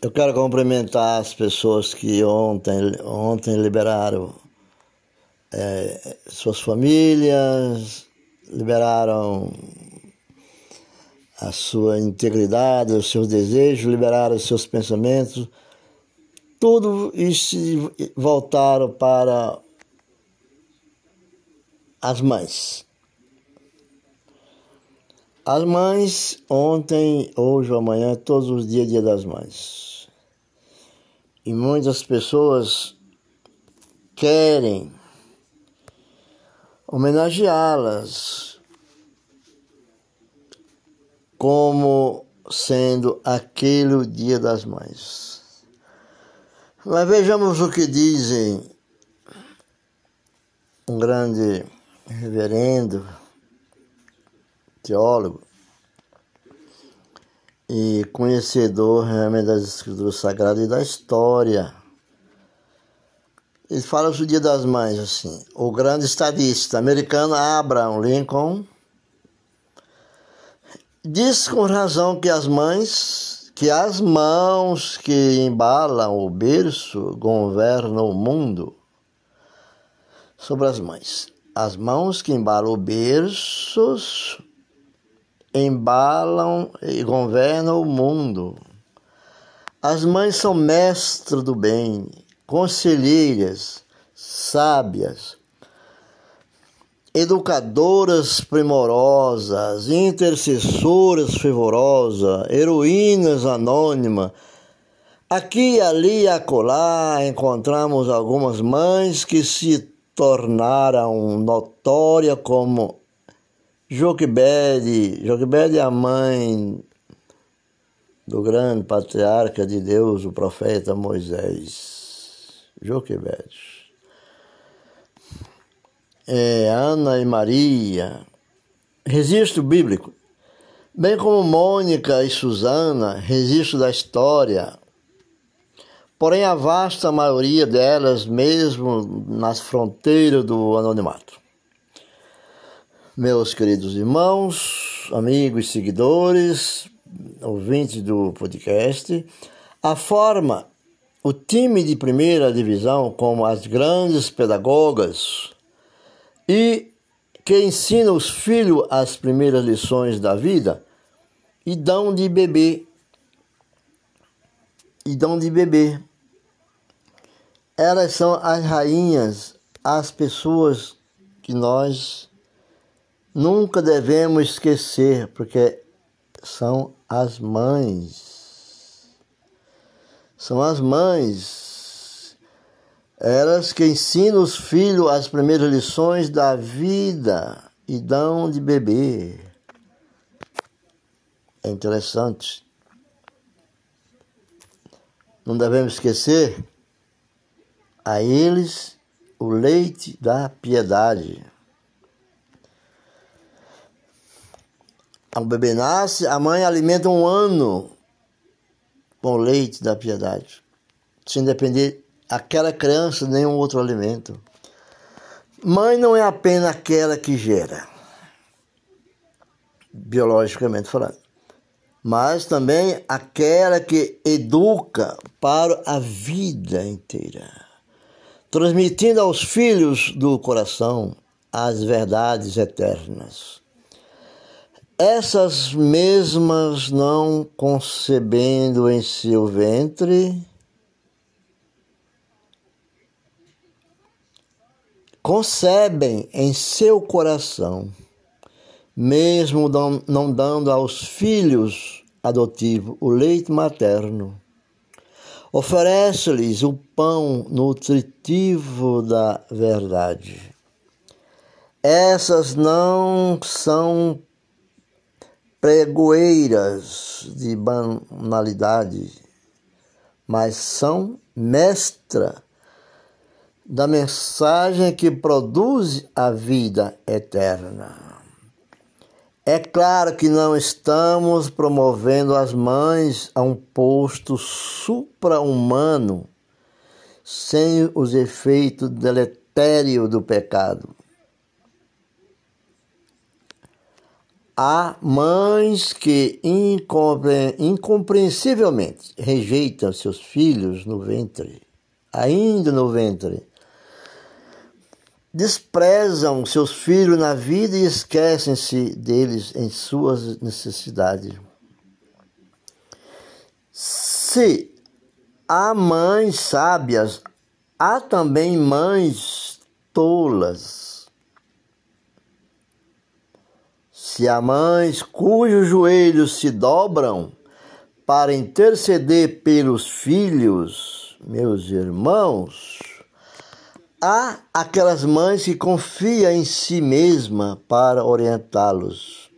Eu quero cumprimentar as pessoas que ontem, ontem liberaram é, suas famílias, liberaram a sua integridade, os seus desejos, liberaram os seus pensamentos, tudo isso voltaram para as mães. As mães, ontem, hoje ou amanhã, todos os dias, dia das mães. E muitas pessoas querem homenageá-las como sendo aquele o dia das mães. Mas vejamos o que dizem um grande reverendo teólogo e conhecedor realmente das escrituras sagradas e da história. Ele fala o Dia das Mães, assim. O grande estadista americano Abraham Lincoln diz com razão que as mães, que as mãos que embalam o berço governam o mundo sobre as mães. As mãos que embalam o berço embalam e governam o mundo. As mães são mestras do bem, conselheiras, sábias, educadoras primorosas, intercessoras fervorosas, heroínas anônimas. Aqui, ali e acolá encontramos algumas mães que se tornaram notórias como Joquebede, Joquebede é a mãe do grande patriarca de Deus, o profeta Moisés. Joquebede. É, Ana e Maria. Registro bíblico. Bem como Mônica e Susana, registro da história. Porém, a vasta maioria delas, mesmo nas fronteiras do anonimato meus queridos irmãos, amigos, seguidores, ouvintes do podcast, a forma, o time de primeira divisão, como as grandes pedagogas e que ensinam os filhos as primeiras lições da vida e dão de beber. E dão de beber. Elas são as rainhas, as pessoas que nós nunca devemos esquecer, porque são as mães. São as mães. Elas que ensinam os filhos as primeiras lições da vida e dão de beber. É interessante. Não devemos esquecer a eles o leite da piedade. O bebê nasce, a mãe alimenta um ano com o leite da piedade, sem depender aquela criança de nenhum outro alimento. Mãe não é apenas aquela que gera, biologicamente falando, mas também aquela que educa para a vida inteira, transmitindo aos filhos do coração as verdades eternas essas mesmas não concebendo em seu ventre, concebem em seu coração, mesmo não dando aos filhos adotivos o leite materno. Oferece-lhes o pão nutritivo da verdade. Essas não são pregoeiras de banalidade, mas são mestra da mensagem que produz a vida eterna. É claro que não estamos promovendo as mães a um posto supra-humano sem os efeitos deletérios do pecado. Há mães que incompre incompreensivelmente rejeitam seus filhos no ventre, ainda no ventre. Desprezam seus filhos na vida e esquecem-se deles em suas necessidades. Se há mães sábias, há também mães tolas Se há mães cujos joelhos se dobram para interceder pelos filhos, meus irmãos, há aquelas mães que confiam em si mesma para orientá-los.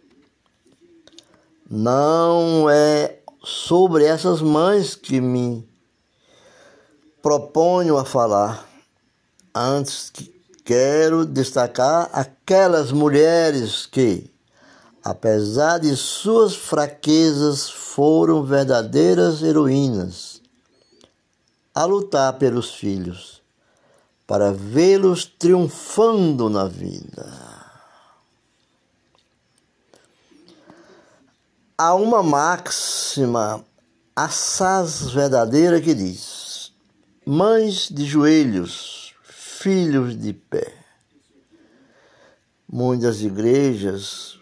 Não é sobre essas mães que me proponho a falar. Antes quero destacar aquelas mulheres que apesar de suas fraquezas, foram verdadeiras heroínas a lutar pelos filhos, para vê-los triunfando na vida. Há uma máxima assaz verdadeira que diz: Mães de joelhos, filhos de pé. Muitas igrejas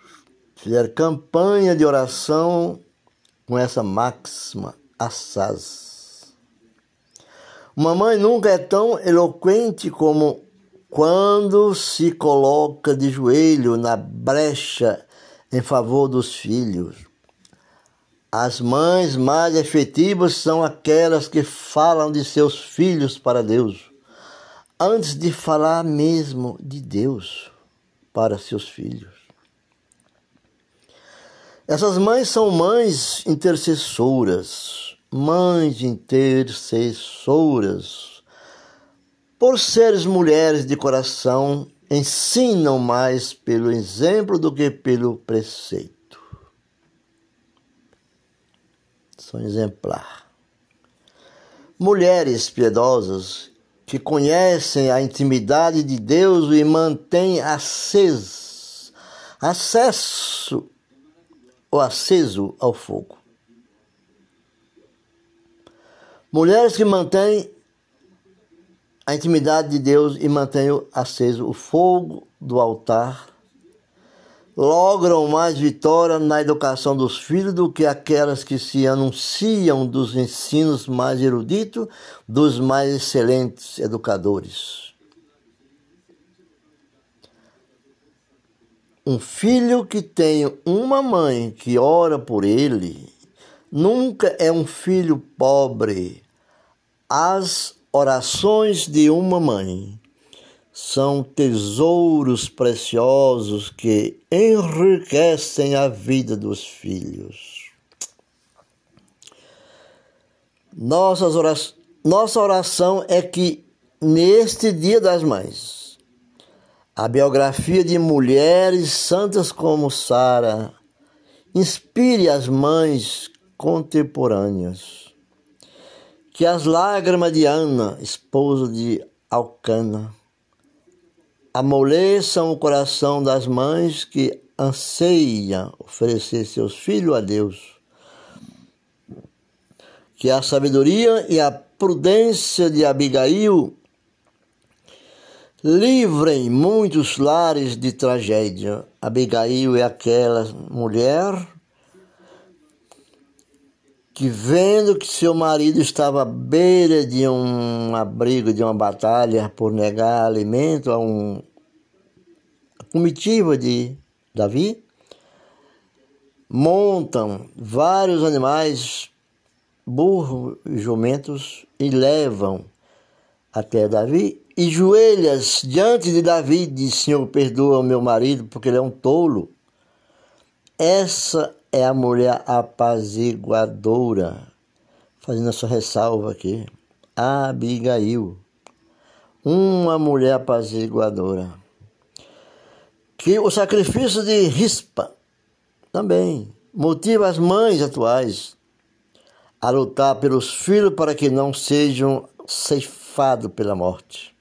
fizeram campanha de oração com essa máxima assaz. Uma mãe nunca é tão eloquente como quando se coloca de joelho na brecha em favor dos filhos. As mães mais efetivas são aquelas que falam de seus filhos para Deus, antes de falar mesmo de Deus para seus filhos. Essas mães são mães intercessoras, mães intercessoras. Por seres mulheres de coração, ensinam mais pelo exemplo do que pelo preceito. São exemplar. Mulheres piedosas que conhecem a intimidade de Deus e mantêm aceso, acesso ou aceso ao fogo. Mulheres que mantêm a intimidade de Deus e mantêm aceso o fogo do altar logram mais vitória na educação dos filhos do que aquelas que se anunciam dos ensinos mais eruditos dos mais excelentes educadores. Um filho que tem uma mãe que ora por ele nunca é um filho pobre. As orações de uma mãe são tesouros preciosos que enriquecem a vida dos filhos. Nossas orações, nossa oração é que neste Dia das Mães, a biografia de mulheres santas como Sara inspire as mães contemporâneas. Que as lágrimas de Ana, esposa de Alcana, amoleçam o coração das mães que anseiam oferecer seus filhos a Deus. Que a sabedoria e a prudência de Abigail livrem muitos lares de tragédia. Abigail é aquela mulher que, vendo que seu marido estava à beira de um abrigo, de uma batalha por negar alimento a um comitiva de Davi, montam vários animais, burros e jumentos, e levam até Davi e joelhas diante de Davi, diz: Senhor, perdoa meu marido, porque ele é um tolo. Essa é a mulher apaziguadora, fazendo essa ressalva aqui. Abigail, uma mulher apaziguadora. Que o sacrifício de rispa também motiva as mães atuais a lutar pelos filhos para que não sejam ceifados pela morte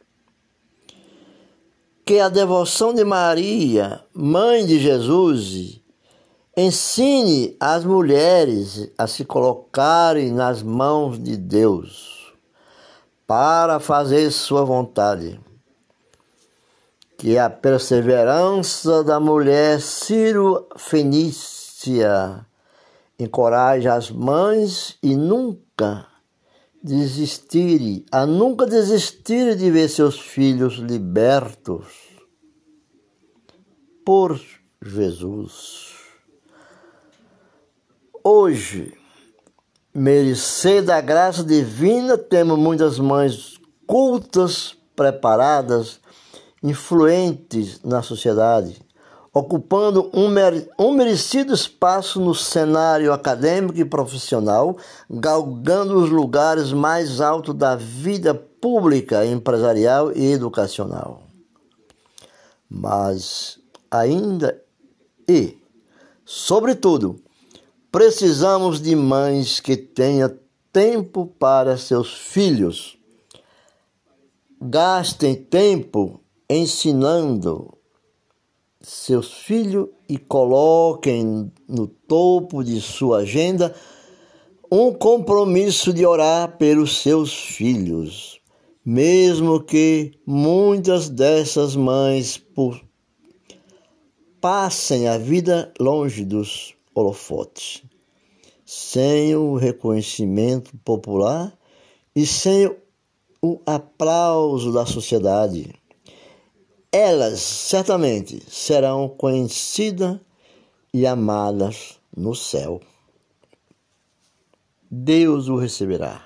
que a devoção de Maria, mãe de Jesus, Ensine as mulheres a se colocarem nas mãos de Deus para fazer sua vontade. Que a perseverança da mulher Ciro Fenícia encoraje as mães e nunca desistirem, a nunca desistirem de ver seus filhos libertos por Jesus. Hoje, merecer da graça divina, temos muitas mães cultas, preparadas, influentes na sociedade ocupando um, merecido espaço no cenário acadêmico e profissional, galgando os lugares mais altos da vida pública, empresarial e educacional. Mas ainda e, sobretudo, precisamos de mães que tenham tempo para seus filhos. Gastem tempo ensinando, seus filhos e coloquem no topo de sua agenda um compromisso de orar pelos seus filhos, mesmo que muitas dessas mães passem a vida longe dos holofotes, sem o reconhecimento popular e sem o aplauso da sociedade elas certamente serão conhecidas e amadas no céu. Deus o receberá.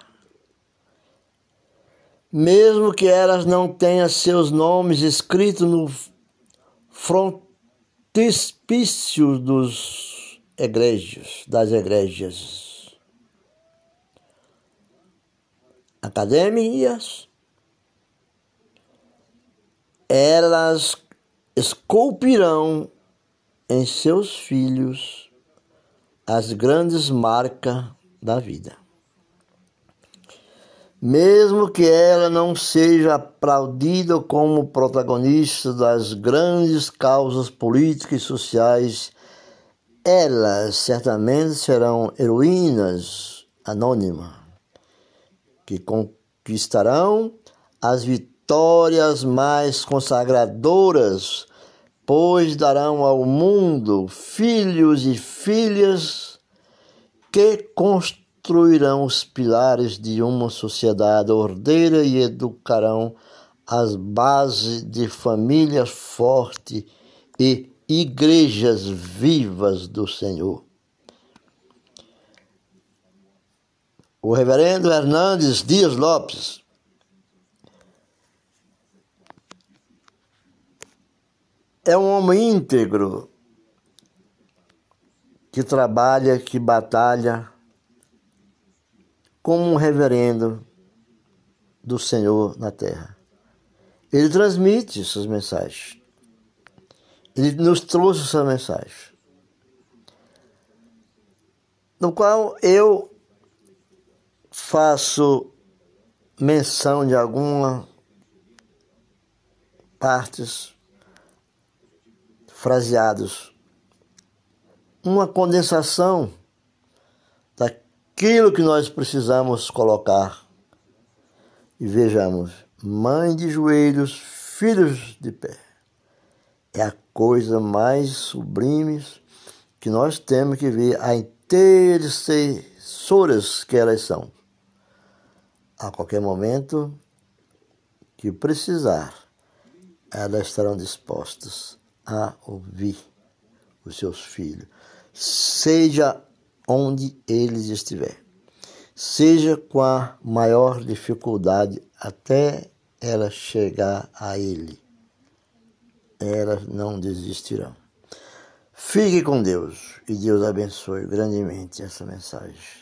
Mesmo que elas não tenham seus nomes escritos no frontispício dos egrégios, das igrejas. Academias, elas esculpirão em seus filhos as grandes marcas da vida. Mesmo que ela não seja aplaudida como protagonista das grandes causas políticas e sociais, elas certamente serão heroínas anônimas que conquistarão as vitórias vitórias mais consagradoras, pois darão ao mundo filhos e filhas que construirão os pilares de uma sociedade ordeira e educarão as bases de famílias fortes e igrejas vivas do Senhor. O reverendo Hernandes Dias Lopes é um homem íntegro que trabalha, que batalha como um reverendo do Senhor na terra. Ele transmite suas mensagens. Ele nos trouxe essa mensagem. No qual eu faço menção de algumas partes fraseados. Uma condensação daquilo que nós precisamos colocar. E vejamos, mãe de joelhos, filhos de pé. É a coisa mais sublime que nós temos que ver a intercessoras que elas são. A qualquer momento que precisar, elas estarão dispostas a ouvir os seus filhos, seja onde eles estiverem, seja com a maior dificuldade até ela chegar a ele. Elas não desistirão. Fique com Deus e Deus abençoe grandemente essa mensagem.